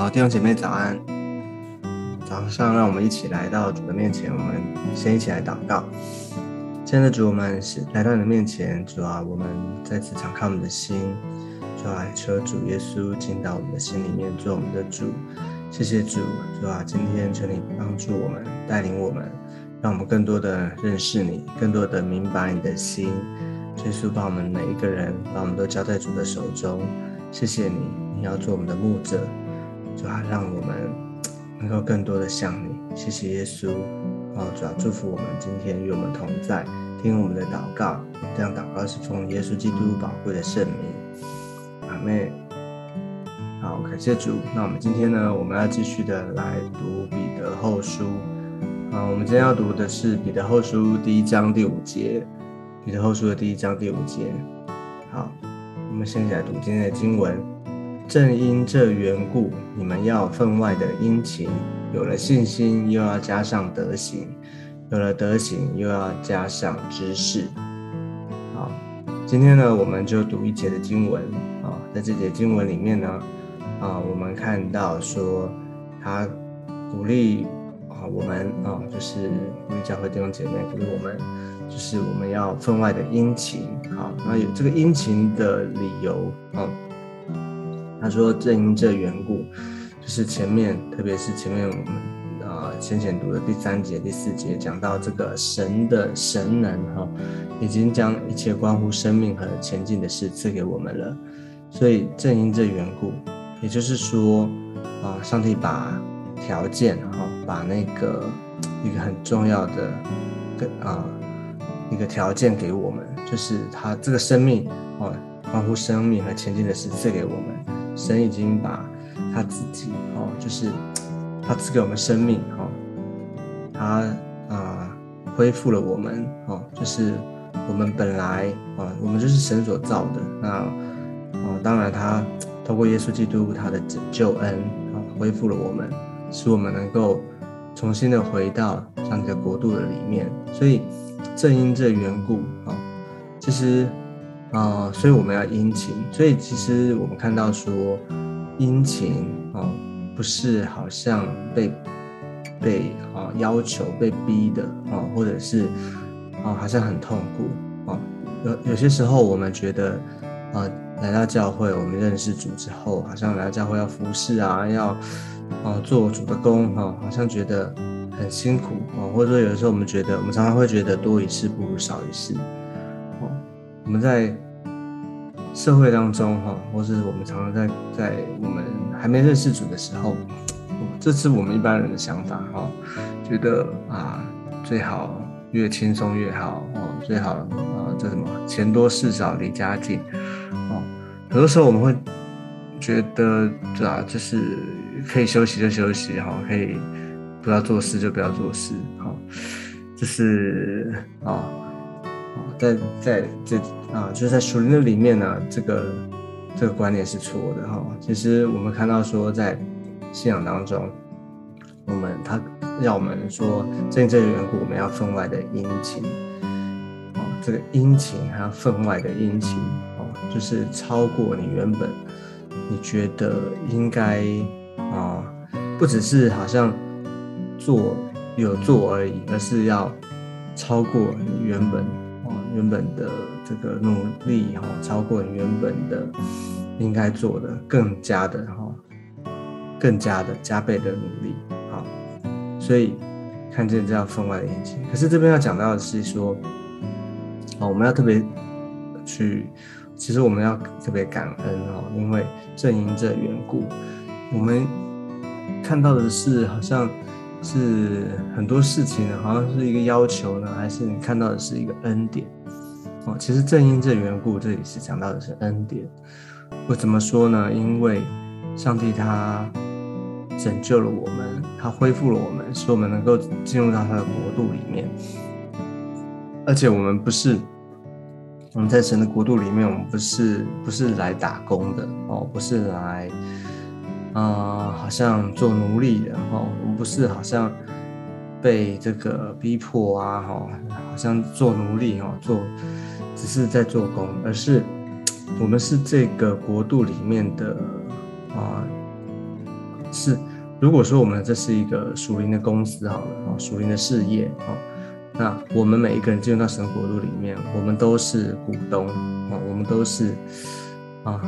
好，弟兄姐妹早安。早上，让我们一起来到主的面前，我们先一起来祷告。亲爱的主，我们是来到你的面前，主啊，我们再次敞开我们的心，主啊，求主耶稣进到我们的心里面，做我们的主。谢谢主，主啊，今天求你帮助我们，带领我们，让我们更多的认识你，更多的明白你的心。耶稣把我们每一个人，把我们都交在主的手中。谢谢你，你要做我们的牧者，主要，让我们能够更多的像你。谢谢耶稣，哦，主要祝福我们今天与我们同在，听我们的祷告。这样祷告是奉耶稣基督宝贵的圣名。阿妹，好，感谢主。那我们今天呢，我们要继续的来读彼得后书。啊，我们今天要读的是彼得后书第一章第五节。彼得后书的第一章第五节。好。我们先来读今天的经文。正因这缘故，你们要分外的殷勤。有了信心，又要加上德行；有了德行，又要加上知识。好，今天呢，我们就读一节的经文啊。在这节经文里面呢，啊，我们看到说，他鼓励啊，我们啊，就是鼓励教会弟兄姐妹，鼓励我们。就是我们要分外的殷勤，好，那有这个殷勤的理由哦。他说正因这缘故，就是前面，特别是前面我们啊先前读的第三节、第四节，讲到这个神的神能哈，已经将一切关乎生命和前进的事赐给我们了。所以正因这缘故，也就是说啊，上帝把条件哈，把那个一个很重要的跟啊。一个条件给我们，就是他这个生命哦，关乎生命和前进的事赐给我们。神已经把他自己哦，就是他赐给我们生命哦，他啊恢复了我们哦，就是我们本来啊，我们就是神所造的。那哦，当然他通过耶稣基督他的拯救恩啊，恢复了我们，使我们能够重新的回到上帝的国度的里面。所以。正因这缘故啊，其实啊，所以我们要殷勤。所以其实我们看到说，殷勤啊，不是好像被被啊要求、被逼的啊，或者是啊好像很痛苦啊。有有些时候我们觉得啊，来到教会，我们认识主之后，好像来到教会要服侍啊，要啊做主的工啊，好像觉得。很辛苦啊，或者说有的时候我们觉得，我们常常会觉得多一事不如少一事。我们在社会当中哈，或是我们常常在在我们还没认识主的时候，这是我们一般人的想法哈，觉得啊最好越轻松越好哦，最好啊这什么钱多事少离家近哦，很多时候我们会觉得对啊，就是可以休息就休息哈，可以。不要做事就不要做事，哈，这是啊，在在这啊，就是在属灵的里面呢，这个这个观念是错的哈。其实我们看到说，在信仰当中，我们他要我们说，正因这缘故，我们要分外的殷勤，哦，这个殷勤还要分外的殷勤，哦，就是超过你原本你觉得应该啊，不只是好像。做有做而已，而是要超过你原本原本的这个努力哈，超过你原本的应该做的，更加的哈，更加的加倍的努力好，所以看见这样分外的眼睛。可是这边要讲到的是说，哦，我们要特别去，其实我们要特别感恩哦，因为正因这缘故，我们看到的是好像。是很多事情呢，好像是一个要求呢，还是你看到的是一个恩典？哦，其实正因这缘故，这里是讲到的是恩典。我怎么说呢？因为上帝他拯救了我们，他恢复了我们，使我们能够进入到他的国度里面。而且我们不是我们在神的国度里面，我们不是不是来打工的哦，不是来。啊，好像做奴隶的哦，我们不是好像被这个逼迫啊哈，好像做奴隶哦，做只是在做工，而是我们是这个国度里面的啊是如果说我们这是一个属灵的公司好了啊，属灵的事业啊，那我们每一个人进入到神国度里面，我们都是股东啊，我们都是啊。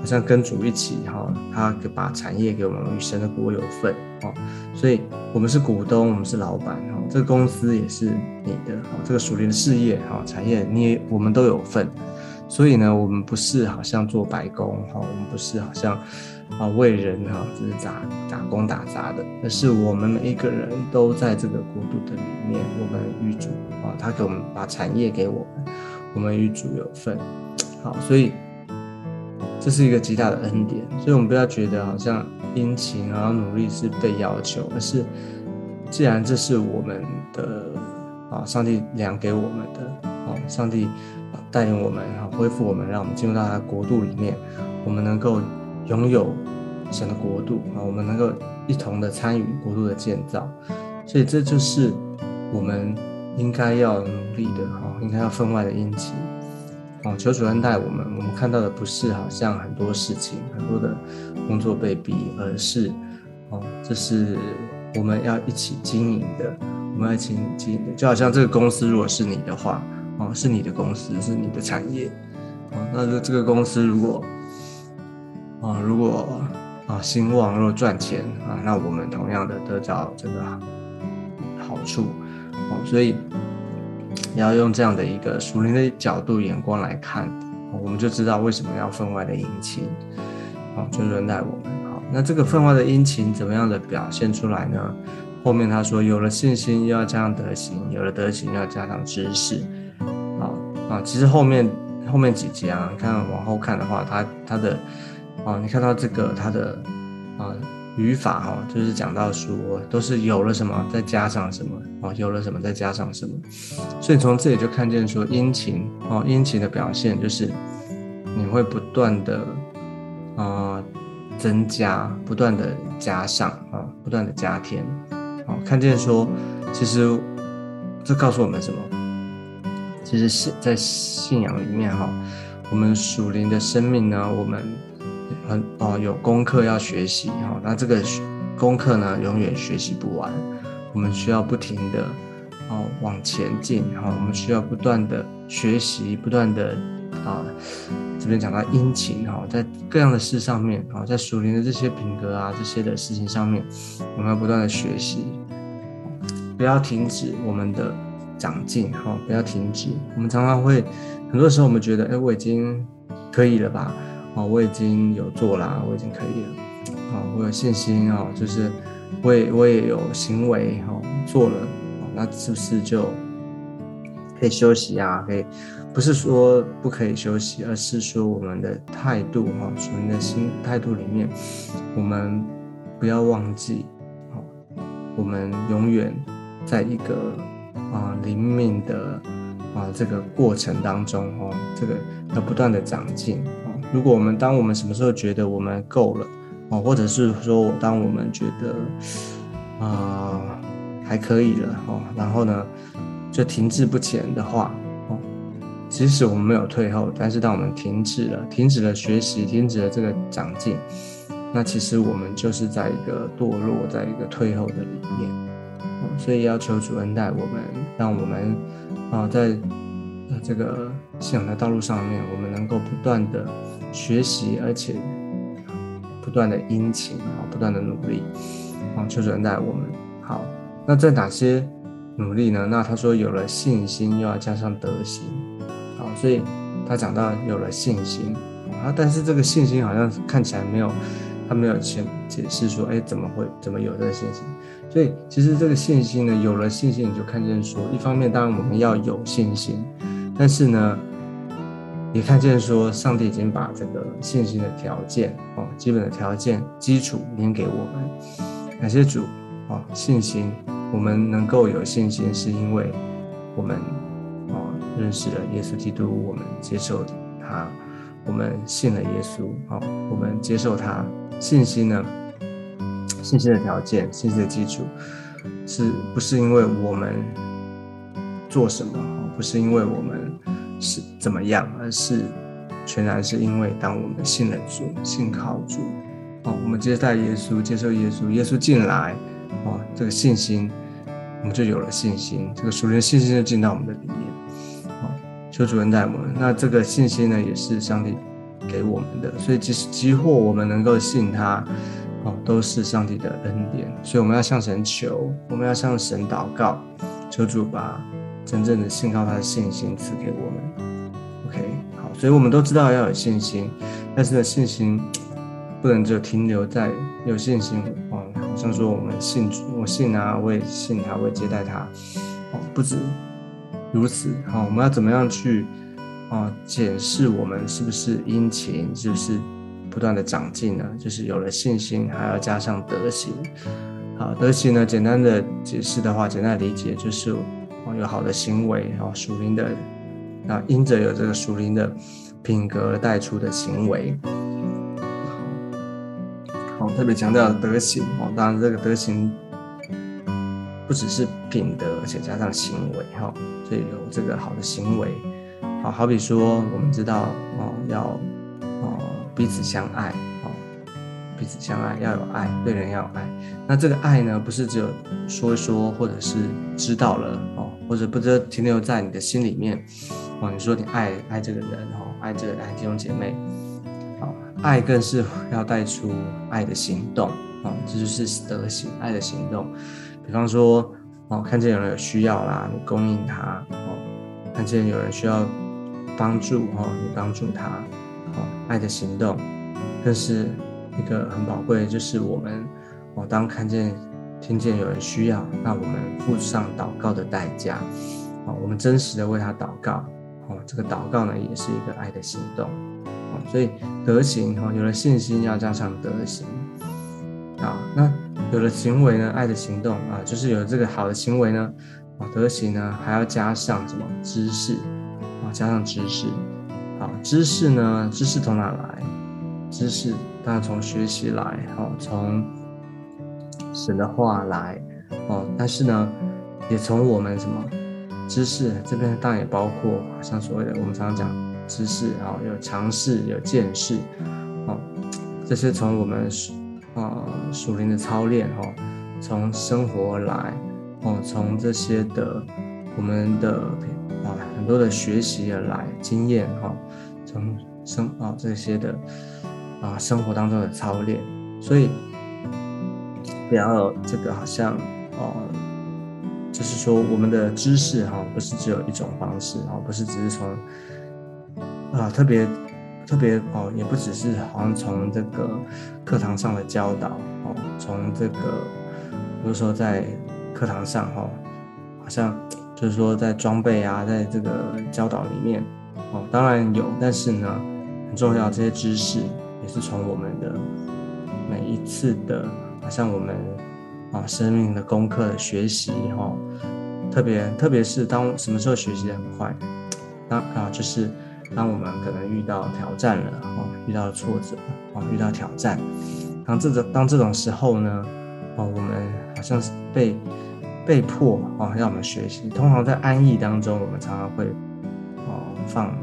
好像跟主一起哈，他把产业给我们与神的国有份哦，所以我们是股东，我们是老板哈，这个公司也是你的哈，这个属灵的事业哈，产业你也我们都有份，所以呢，我们不是好像做白工哈，我们不是好像啊为人哈，只是打打工打杂的，而是我们每一个人都在这个国度的里面，我们与主啊，他给我们把产业给我们，我们与主有份，好，所以。这是一个极大的恩典，所以我们不要觉得好像殷勤然后努力是被要求，而是既然这是我们的啊，上帝量给我们的啊，上帝带领我们啊，恢复我们，让我们进入到他的国度里面，我们能够拥有神的国度啊，我们能够一同的参与国度的建造，所以这就是我们应该要努力的哈，应该要分外的殷勤。哦，求主恩待我们。我们看到的不是好像很多事情、很多的工作被逼，而是哦，这是我们要一起经营的。我们要一起经营的，就好像这个公司如果是你的话，哦，是你的公司，是你的产业。哦，那这这个公司如果啊，如果啊兴旺，如果赚钱啊，那我们同样的得到这个好处。哦，所以。也要用这样的一个属灵的角度眼光来看，我们就知道为什么要分外的殷勤，好，就轮待我们。好，那这个分外的殷勤怎么样的表现出来呢？后面他说，有了信心要加上德行，有了德行要加上知识。啊啊，其实后面后面几节啊，你看往后看的话，他他的啊，你看到这个他的啊。语法哈，就是讲到说，都是有了什么再加上什么哦，有了什么再加上什么，所以从这里就看见说殷勤哦，殷勤的表现就是你会不断的啊增加，不断的加上啊，不断的加添，哦，看见说其实这告诉我们什么？其实信在信仰里面哈，我们属灵的生命呢，我们。很哦，有功课要学习哈，那这个功课呢，永远学习不完。我们需要不停的哦往前进哈，我们需要不断的学习，不断的啊，这边讲到殷勤哈，在各样的事上面啊，在属灵的这些品格啊这些的事情上面，我们要不断的学习，不要停止我们的长进哈，不要停止。我们常常会很多时候我们觉得，哎，我已经可以了吧。哦，我已经有做啦，我已经可以了。哦，我有信心哦，就是我也我也有行为哦，做了，那是不是就可以休息啊？可以，不是说不可以休息，而是说我们的态度哈，属于的心态度里面，我们不要忘记哦，我们永远在一个啊灵敏的啊这个过程当中哦，这个要不断的长进。如果我们当我们什么时候觉得我们够了哦，或者是说当我们觉得啊还可以了哦，然后呢就停滞不前的话哦，即使我们没有退后，但是当我们停止了，停止了学习，停止了这个长进，那其实我们就是在一个堕落，在一个退后的里面哦，所以要求主恩待我们，让我们啊在这个信仰的道路上面，我们能够不断的。学习，而且不断的殷勤啊，不断的努力啊，求主恩待我们。好，那在哪些努力呢？那他说有了信心，又要加上德行。好，所以他讲到有了信心啊，但是这个信心好像看起来没有，他没有先解释说，哎，怎么会怎么有这个信心？所以其实这个信心呢，有了信心，你就看见说，一方面当然我们要有信心，但是呢。也看见说，上帝已经把这个信心的条件哦，基本的条件基础连给我们。感谢主哦，信心，我们能够有信心，是因为我们哦认识了耶稣基督，我们接受他，我们信了耶稣哦，我们接受他。信心呢，信心的条件，信心的基础，是不是因为我们做什么？不是因为我们。是怎么样？而是全然是因为当我们信了主、信靠主，哦，我们接待耶稣，接受耶稣，耶稣进来，哦，这个信心，我们就有了信心，这个属灵信心就进到我们的里面。哦，求主恩待我们。那这个信心呢，也是上帝给我们的，所以即使即或我们能够信他，哦，都是上帝的恩典。所以我们要向神求，我们要向神祷告，求主把真正的信靠他的信心赐给我们。OK，好，所以我们都知道要有信心，但是呢，信心。不能就停留在有信心哦，好像说我们信，我信啊，我也信他，我也接待他，哦，不止如此，好，我们要怎么样去啊检视我们是不是殷勤，是不是不断的长进呢？就是有了信心，还要加上德行。好，德行呢，简单的解释的话，简单的理解就是，有好的行为，哦，属灵的啊，因着有这个属灵的品格而带出的行为。好，特别强调德行哦，当然这个德行不只是品德，而且加上行为哈，所以有这个好的行为，好好比说我们知道哦，要哦彼此相爱，彼此相爱要有爱，对人要有爱。那这个爱呢，不是只有说一说，或者是知道了哦，或者不知停留在你的心里面哦。你说你爱爱这个人哦，爱这个爱弟兄姐妹。爱更是要带出爱的行动啊，这就是德行，爱的行动。比方说，哦，看见有人有需要啦，你供应他；哦，看见有人需要帮助，哦，你帮助他。哦，爱的行动更是一个很宝贵的，就是我们，哦，当看见、听见有人需要，那我们付上祷告的代价，哦，我们真实的为他祷告，哦，这个祷告呢，也是一个爱的行动。所以德行哈，有了信心要加上德行啊。那有了行为呢，爱的行动啊，就是有这个好的行为呢，啊，德行呢还要加上什么知识啊？加上知识啊，知识呢，知识从哪来？知识当然从学习来，哦，从神的话来，哦，但是呢，也从我们什么知识这边当然也包括，像所谓的我们常常讲。知识啊，有尝试，有见识，哦，这些从我们属啊属灵的操练哈，从生活来，哦，从这些的我们的啊很多的学习而来经验哈，从生啊这些的啊生活当中的操练，所以不要这个好像哦，就是说我们的知识哈，不是只有一种方式啊，不是只是从。啊，特别特别哦，也不只是好像从这个课堂上的教导哦，从这个比如说在课堂上哈，好像就是说在装备啊，在这个教导里面哦，当然有，但是呢，很重要这些知识是从我们的每一次的，好像我们啊生命的功课的学习哈，特别特别是当什么时候学习的很快，当啊就是。当我们可能遇到挑战了，哦，遇到挫折，哦，遇到挑战，当这种当这种时候呢，哦，我们好像是被被迫，哦，让我们学习。通常在安逸当中，我们常常会，哦，放，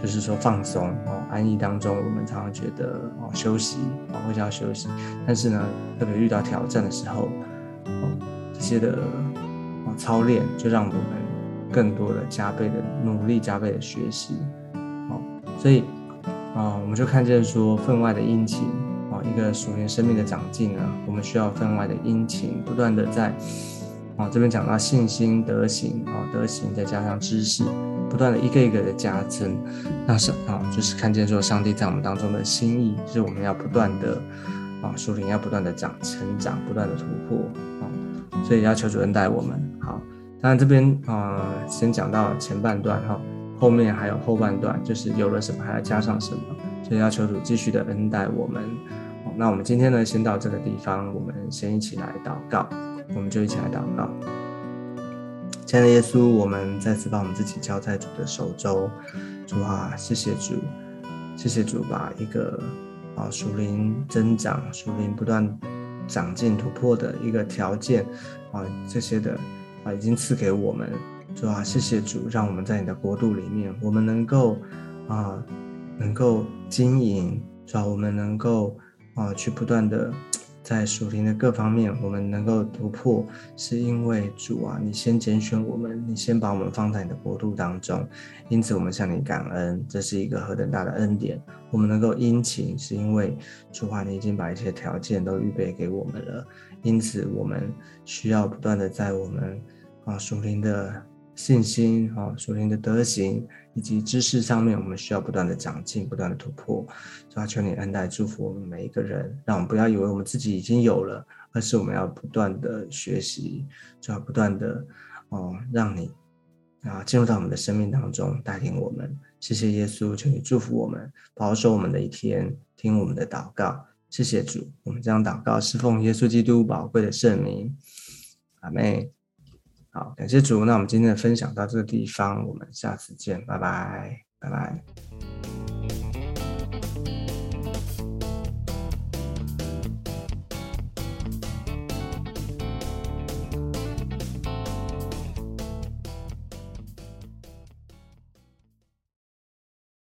就是说放松，哦，安逸当中，我们常常觉得，哦，休息，哦，会叫休息。但是呢，特别遇到挑战的时候，哦，这些的，哦，操练就让我们更多的加倍的努力，加倍的学习哦。所以，啊，我们就看见说分外的殷勤，啊，一个属灵生命的长进呢，我们需要分外的殷勤，不断的在，啊，这边讲到信心、德行，啊，德行再加上知识，不断的一个一个的加增，那是啊，就是看见说上帝在我们当中的心意，就是我们要不断的，啊，属灵要不断的长成长，不断的突破，啊，所以要求主恩带我们。好，当然这边啊，先讲到前半段哈。后面还有后半段，就是有了什么还要加上什么，所以要求主继续的恩待我们。那我们今天呢，先到这个地方，我们先一起来祷告，我们就一起来祷告。亲爱的耶稣，我们再次把我们自己交在主的手中。主啊，谢谢主，谢谢主，把一个啊属灵增长、属灵不断长进、突破的一个条件啊这些的啊已经赐给我们。主啊，谢谢主，让我们在你的国度里面，我们能够啊，能够经营，主啊，我们能够啊，去不断的。在属灵的各方面，我们能够突破，是因为主啊，你先拣选我们，你先把我们放在你的国度当中，因此我们向你感恩，这是一个何等大的恩典。我们能够殷勤，是因为主啊，你已经把一些条件都预备给我们了，因此我们需要不断的在我们啊属灵的。信心啊，属灵的德行以及知识上面，我们需要不断的长进，不断的突破。主要求你恩待祝福我们每一个人，让我们不要以为我们自己已经有了，而是我们要不断的学习，就要不断的哦，让你啊进入到我们的生命当中，带领我们。谢谢耶稣，求你祝福我们，保守我们的一天，听我们的祷告。谢谢主，我们将祷告侍奉耶稣基督宝贵的圣名。阿妹。好，感谢主。那我们今天的分享到这个地方，我们下次见，拜拜，拜拜。